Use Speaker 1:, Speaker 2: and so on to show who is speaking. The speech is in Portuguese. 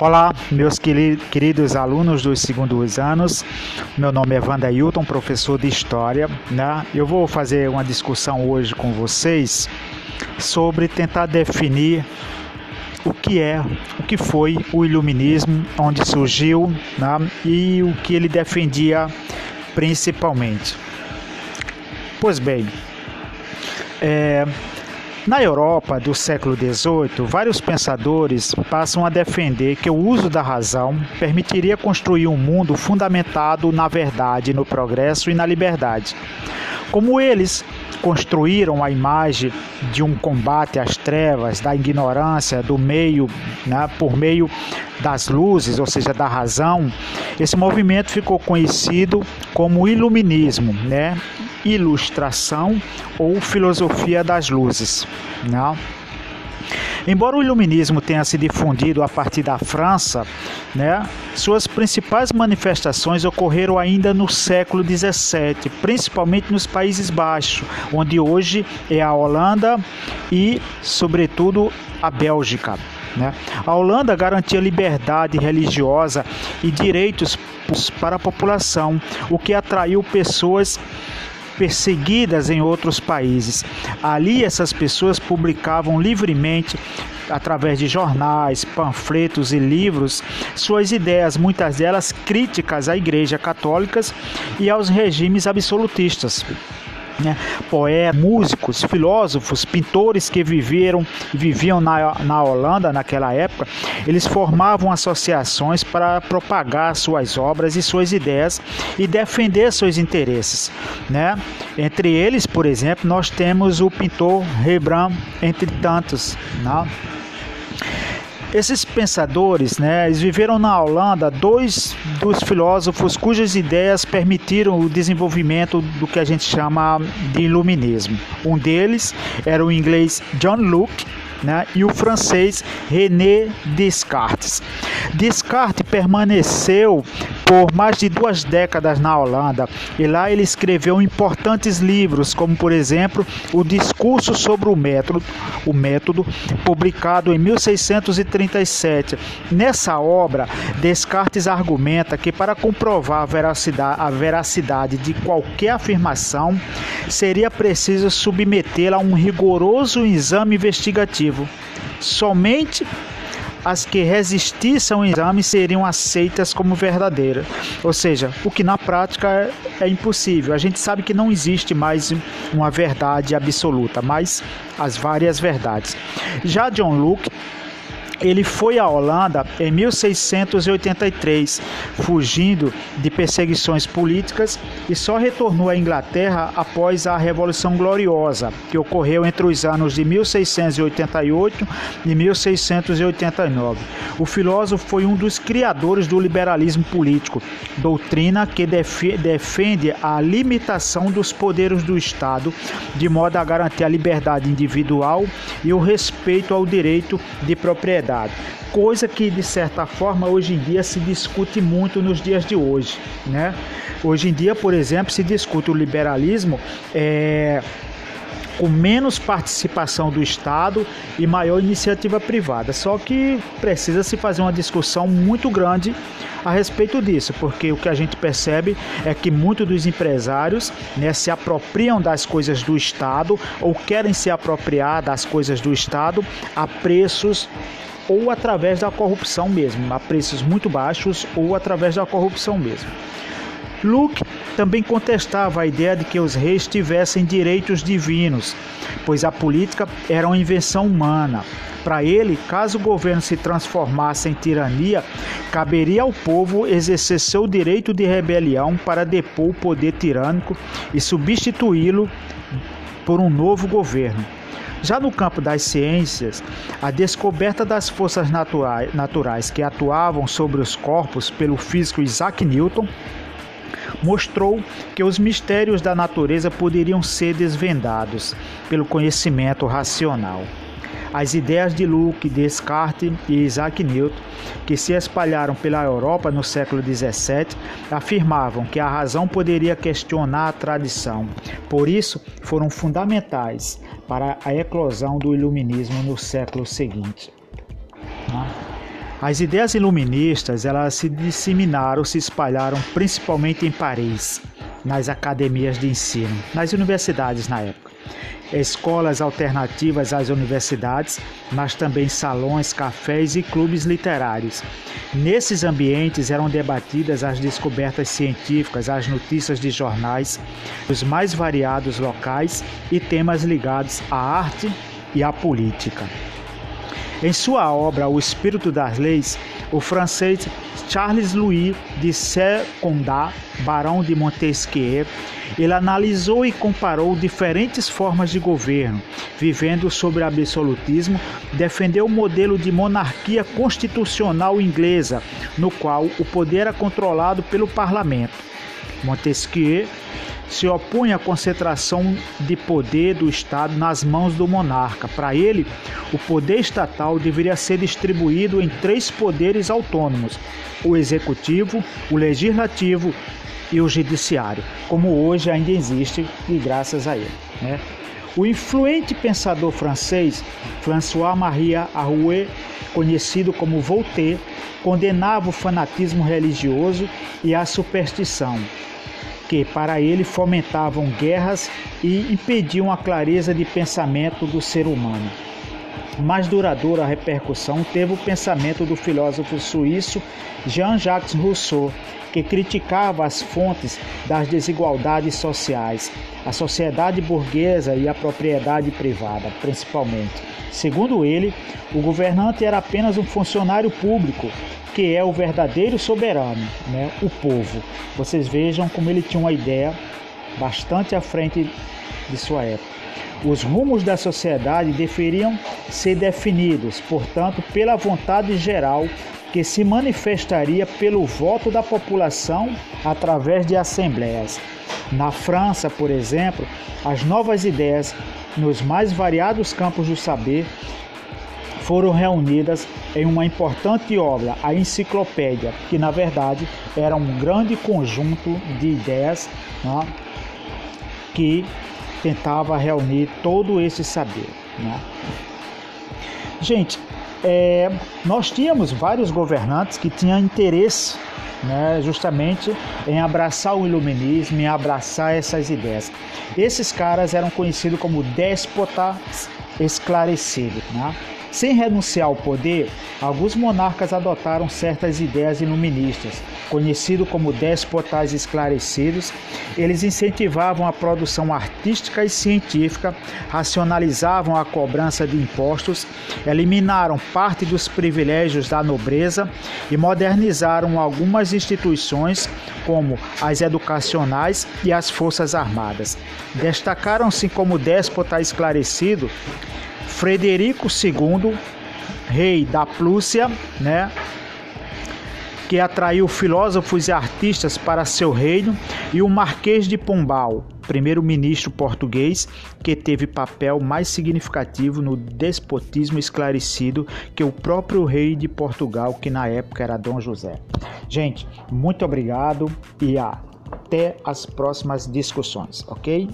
Speaker 1: Olá, meus queridos alunos dos segundos anos. Meu nome é Wanda Hilton, professor de História. Né? Eu vou fazer uma discussão hoje com vocês sobre tentar definir o que é, o que foi o Iluminismo, onde surgiu né? e o que ele defendia principalmente. Pois bem, é, na Europa do século XVIII, vários pensadores passam a defender que o uso da razão permitiria construir um mundo fundamentado na verdade, no progresso e na liberdade. Como eles construíram a imagem de um combate às trevas, da ignorância, do meio, né, por meio das luzes, ou seja, da razão, esse movimento ficou conhecido como iluminismo, né? ilustração ou filosofia das luzes. Né? Embora o iluminismo tenha se difundido a partir da França, né, suas principais manifestações ocorreram ainda no século XVII, principalmente nos Países Baixos, onde hoje é a Holanda e, sobretudo, a Bélgica. Né? A Holanda garantia liberdade religiosa e direitos para a população, o que atraiu pessoas perseguidas em outros países. Ali essas pessoas publicavam livremente através de jornais, panfletos e livros, suas ideias, muitas delas críticas à Igreja Católica e aos regimes absolutistas né? poetas, músicos, filósofos, pintores que viveram viviam na, na Holanda naquela época, eles formavam associações para propagar suas obras e suas ideias e defender seus interesses. Né? Entre eles, por exemplo, nós temos o pintor Rembrandt, entre tantos. Né? Esses pensadores, né, eles viveram na Holanda dois dos filósofos cujas ideias permitiram o desenvolvimento do que a gente chama de iluminismo. Um deles era o inglês John Locke, né, e o francês René Descartes. Descartes permaneceu por mais de duas décadas na Holanda e lá ele escreveu importantes livros, como por exemplo o Discurso sobre o Método, o método publicado em 1637. Nessa obra, Descartes argumenta que para comprovar a veracidade, a veracidade de qualquer afirmação seria preciso submetê-la a um rigoroso exame investigativo. Somente as que resistissem ao exame seriam aceitas como verdadeiras. Ou seja, o que na prática é, é impossível. A gente sabe que não existe mais uma verdade absoluta, mas as várias verdades. Já John Locke ele foi à Holanda em 1683, fugindo de perseguições políticas e só retornou à Inglaterra após a Revolução Gloriosa, que ocorreu entre os anos de 1688 e 1689. O filósofo foi um dos criadores do liberalismo político, doutrina que defende a limitação dos poderes do Estado, de modo a garantir a liberdade individual e o respeito ao direito de propriedade Coisa que, de certa forma, hoje em dia se discute muito nos dias de hoje. Né? Hoje em dia, por exemplo, se discute o liberalismo. É com menos participação do Estado e maior iniciativa privada. Só que precisa se fazer uma discussão muito grande a respeito disso, porque o que a gente percebe é que muitos dos empresários né, se apropriam das coisas do Estado ou querem se apropriar das coisas do Estado a preços ou através da corrupção mesmo, a preços muito baixos ou através da corrupção mesmo. Luke também contestava a ideia de que os reis tivessem direitos divinos, pois a política era uma invenção humana. Para ele, caso o governo se transformasse em tirania, caberia ao povo exercer seu direito de rebelião para depor o poder tirânico e substituí-lo por um novo governo. Já no campo das ciências, a descoberta das forças naturais, que atuavam sobre os corpos pelo físico Isaac Newton mostrou que os mistérios da natureza poderiam ser desvendados pelo conhecimento racional. As ideias de Luke, Descartes e Isaac Newton, que se espalharam pela Europa no século XVII, afirmavam que a razão poderia questionar a tradição. Por isso, foram fundamentais para a eclosão do iluminismo no século seguinte. As ideias iluministas elas se disseminaram, se espalharam principalmente em Paris, nas academias de ensino, nas universidades na época escolas alternativas às universidades, mas também salões, cafés e clubes literários. Nesses ambientes eram debatidas as descobertas científicas, as notícias de jornais, os mais variados locais e temas ligados à arte e à política. Em sua obra O Espírito das Leis, o francês Charles Louis de Secondat, barão de Montesquieu, ele analisou e comparou diferentes formas de governo, vivendo sobre absolutismo, defendeu o modelo de monarquia constitucional inglesa, no qual o poder era controlado pelo parlamento. Montesquieu se opunha à concentração de poder do Estado nas mãos do monarca. Para ele, o poder estatal deveria ser distribuído em três poderes autônomos: o executivo, o legislativo e o judiciário, como hoje ainda existe e graças a ele. Né? O influente pensador francês François-Marie Arouet, conhecido como Voltaire, condenava o fanatismo religioso e a superstição que para ele fomentavam guerras e impediam a clareza de pensamento do ser humano. Mais duradoura repercussão teve o pensamento do filósofo suíço Jean-Jacques Rousseau, que criticava as fontes das desigualdades sociais, a sociedade burguesa e a propriedade privada, principalmente. Segundo ele, o governante era apenas um funcionário público que é o verdadeiro soberano, né? o povo. Vocês vejam como ele tinha uma ideia bastante à frente de sua época. Os rumos da sociedade deveriam ser definidos, portanto, pela vontade geral que se manifestaria pelo voto da população através de assembleias. Na França, por exemplo, as novas ideias nos mais variados campos do saber foram reunidas em uma importante obra, a Enciclopédia, que na verdade era um grande conjunto de ideias né, que tentava reunir todo esse saber. Né. Gente, é, nós tínhamos vários governantes que tinham interesse né, justamente em abraçar o iluminismo, em abraçar essas ideias. Esses caras eram conhecidos como déspotas esclarecidos. Né? Sem renunciar ao poder, alguns monarcas adotaram certas ideias iluministas, conhecido como déspotas esclarecidos. Eles incentivavam a produção artística e científica, racionalizavam a cobrança de impostos, eliminaram parte dos privilégios da nobreza e modernizaram algumas instituições, como as educacionais e as forças armadas. Destacaram-se como déspota esclarecido Frederico II, rei da Prússia, né? que atraiu filósofos e artistas para seu reino, e o Marquês de Pombal, primeiro-ministro português, que teve papel mais significativo no despotismo esclarecido que o próprio rei de Portugal, que na época era Dom José. Gente, muito obrigado e até as próximas discussões, ok?